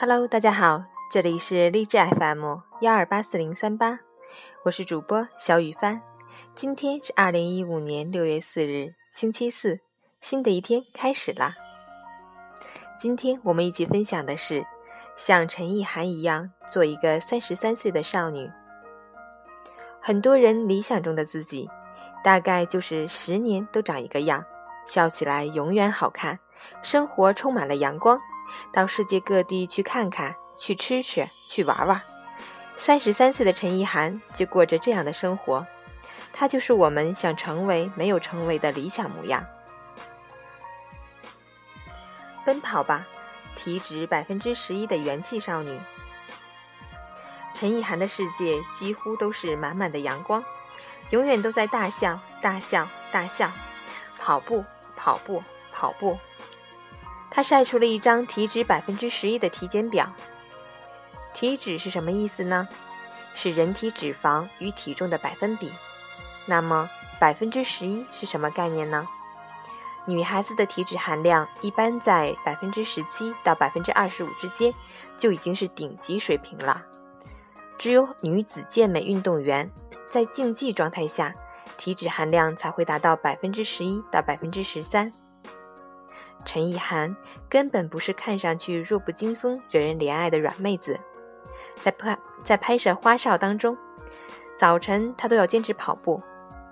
Hello，大家好，这里是励志 FM 幺二八四零三八，我是主播小雨帆。今天是二零一五年六月四日，星期四，新的一天开始啦。今天我们一起分享的是，像陈意涵一样做一个三十三岁的少女。很多人理想中的自己，大概就是十年都长一个样，笑起来永远好看，生活充满了阳光。到世界各地去看看，去吃吃，去玩玩。三十三岁的陈意涵就过着这样的生活，她就是我们想成为没有成为的理想模样。奔跑吧，体脂百分之十一的元气少女。陈意涵的世界几乎都是满满的阳光，永远都在大笑、大笑、大笑，跑步、跑步、跑步。他晒出了一张体脂百分之十一的体检表。体脂是什么意思呢？是人体脂肪与体重的百分比。那么百分之十一是什么概念呢？女孩子的体脂含量一般在百分之十七到百分之二十五之间，就已经是顶级水平了。只有女子健美运动员在竞技状态下，体脂含量才会达到百分之十一到百分之十三。陈意涵根本不是看上去弱不禁风、惹人怜爱的软妹子，在拍在拍摄花哨当中，早晨她都要坚持跑步，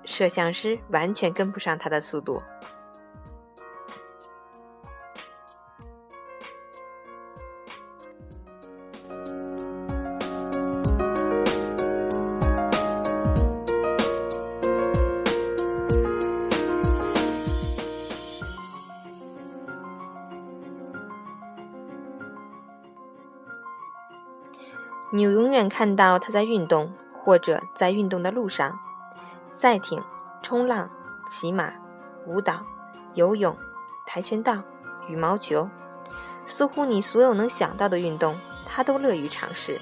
摄像师完全跟不上她的速度。你永远看到他在运动，或者在运动的路上，赛艇、冲浪、骑马、舞蹈、游泳、跆拳道、羽毛球，似乎你所有能想到的运动，他都乐于尝试。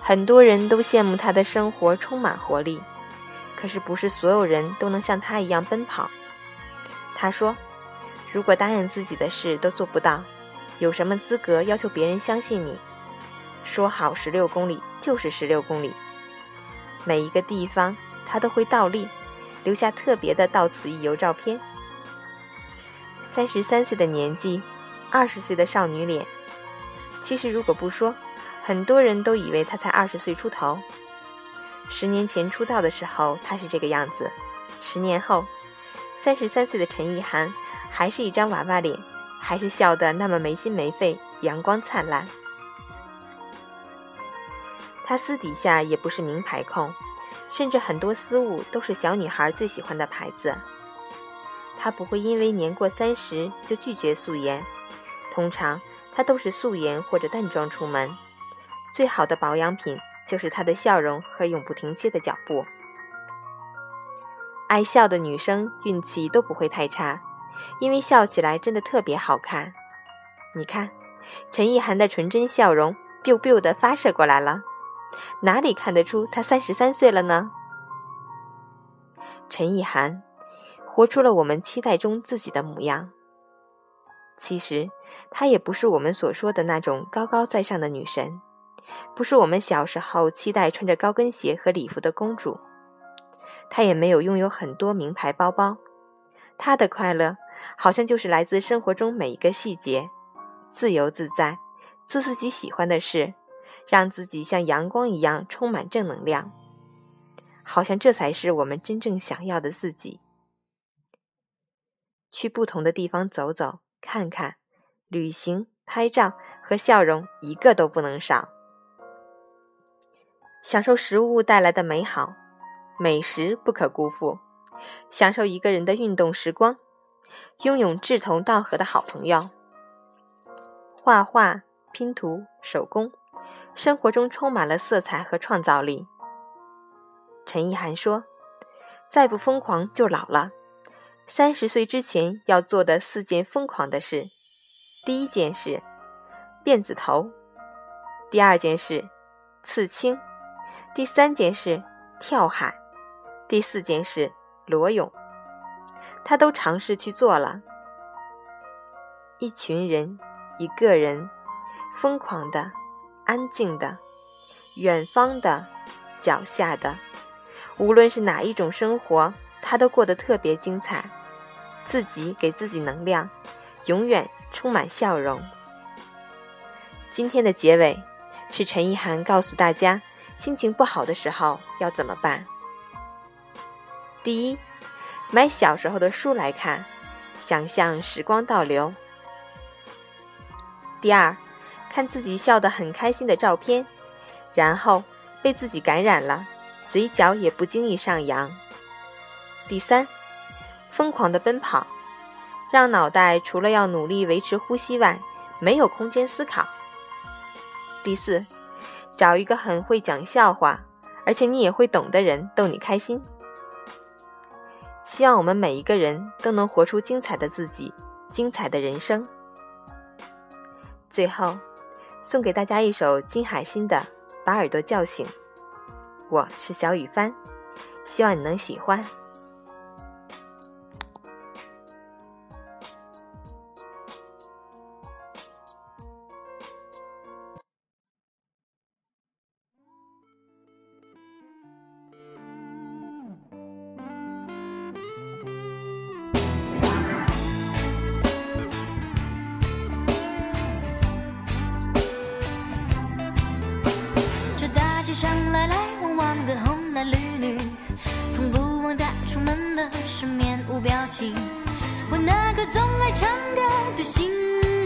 很多人都羡慕他的生活充满活力，可是不是所有人都能像他一样奔跑。他说：“如果答应自己的事都做不到，有什么资格要求别人相信你？”说好十六公里就是十六公里，每一个地方他都会倒立，留下特别的到此一游照片。三十三岁的年纪，二十岁的少女脸，其实如果不说，很多人都以为她才二十岁出头。十年前出道的时候，她是这个样子；十年后，三十三岁的陈意涵还是一张娃娃脸，还是笑得那么没心没肺，阳光灿烂。她私底下也不是名牌控，甚至很多私物都是小女孩最喜欢的牌子。他不会因为年过三十就拒绝素颜，通常他都是素颜或者淡妆出门。最好的保养品就是他的笑容和永不停歇的脚步。爱笑的女生运气都不会太差，因为笑起来真的特别好看。你看，陈意涵的纯真笑容，biu biu 的发射过来了。哪里看得出她三十三岁了呢？陈意涵活出了我们期待中自己的模样。其实她也不是我们所说的那种高高在上的女神，不是我们小时候期待穿着高跟鞋和礼服的公主。她也没有拥有很多名牌包包。她的快乐好像就是来自生活中每一个细节，自由自在，做自己喜欢的事。让自己像阳光一样充满正能量，好像这才是我们真正想要的自己。去不同的地方走走看看，旅行、拍照和笑容一个都不能少。享受食物带来的美好，美食不可辜负。享受一个人的运动时光，拥有志同道合的好朋友。画画、拼图、手工。生活中充满了色彩和创造力。陈意涵说：“再不疯狂就老了。三十岁之前要做的四件疯狂的事：第一件事，辫子头；第二件事，刺青；第三件事，跳海；第四件事，裸泳。他都尝试去做了。一群人，一个人。”疯狂的、安静的、远方的、脚下的，无论是哪一种生活，他都过得特别精彩。自己给自己能量，永远充满笑容。今天的结尾是陈意涵告诉大家，心情不好的时候要怎么办。第一，买小时候的书来看，想象时光倒流。第二，看自己笑得很开心的照片，然后被自己感染了，嘴角也不经意上扬。第三，疯狂的奔跑，让脑袋除了要努力维持呼吸外，没有空间思考。第四，找一个很会讲笑话，而且你也会懂的人逗你开心。希望我们每一个人都能活出精彩的自己，精彩的人生。最后，送给大家一首金海心的《把耳朵叫醒》。我是小雨帆，希望你能喜欢。表情我那颗总爱唱歌的心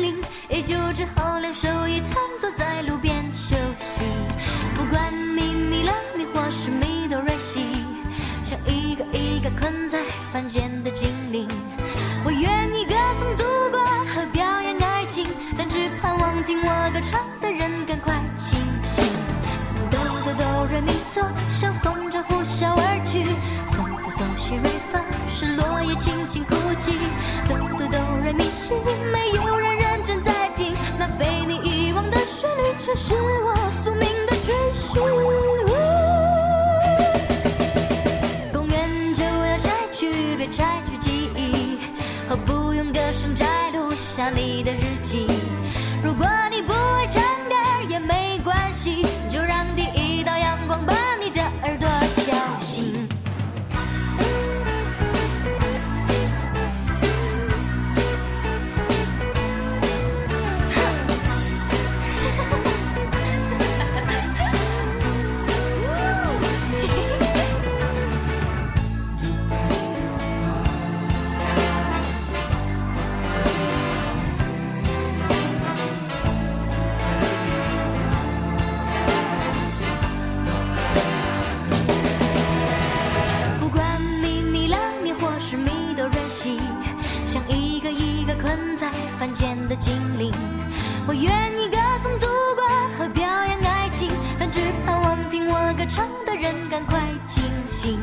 灵，也就只好两手一摊，坐在路边休息。不管咪咪拉咪或是咪哆瑞西，像一个一个困在心哭泣，哆哆哆瑞咪西，没有人认真在听，那被你遗忘的旋律，却是歌唱的人赶快清醒。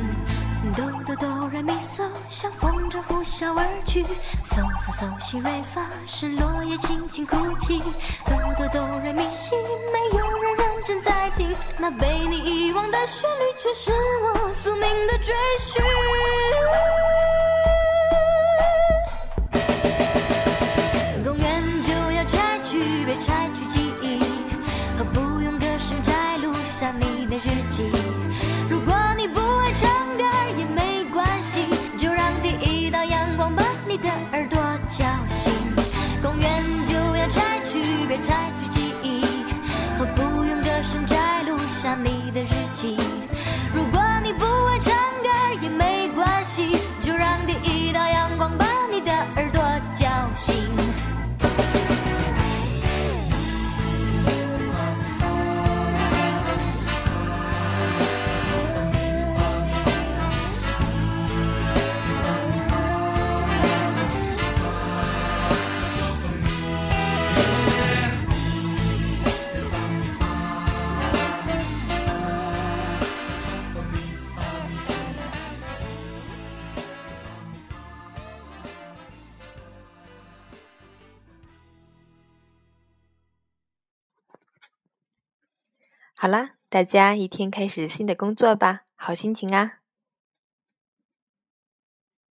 哆哆哆来咪嗦，像风筝呼啸而去。嗦嗦嗦西瑞发，是落叶轻轻哭泣。哆哆哆来咪西，没有人认真在听，那被你遗忘的旋律，却是我宿命的追寻。好啦，大家一天开始新的工作吧，好心情啊！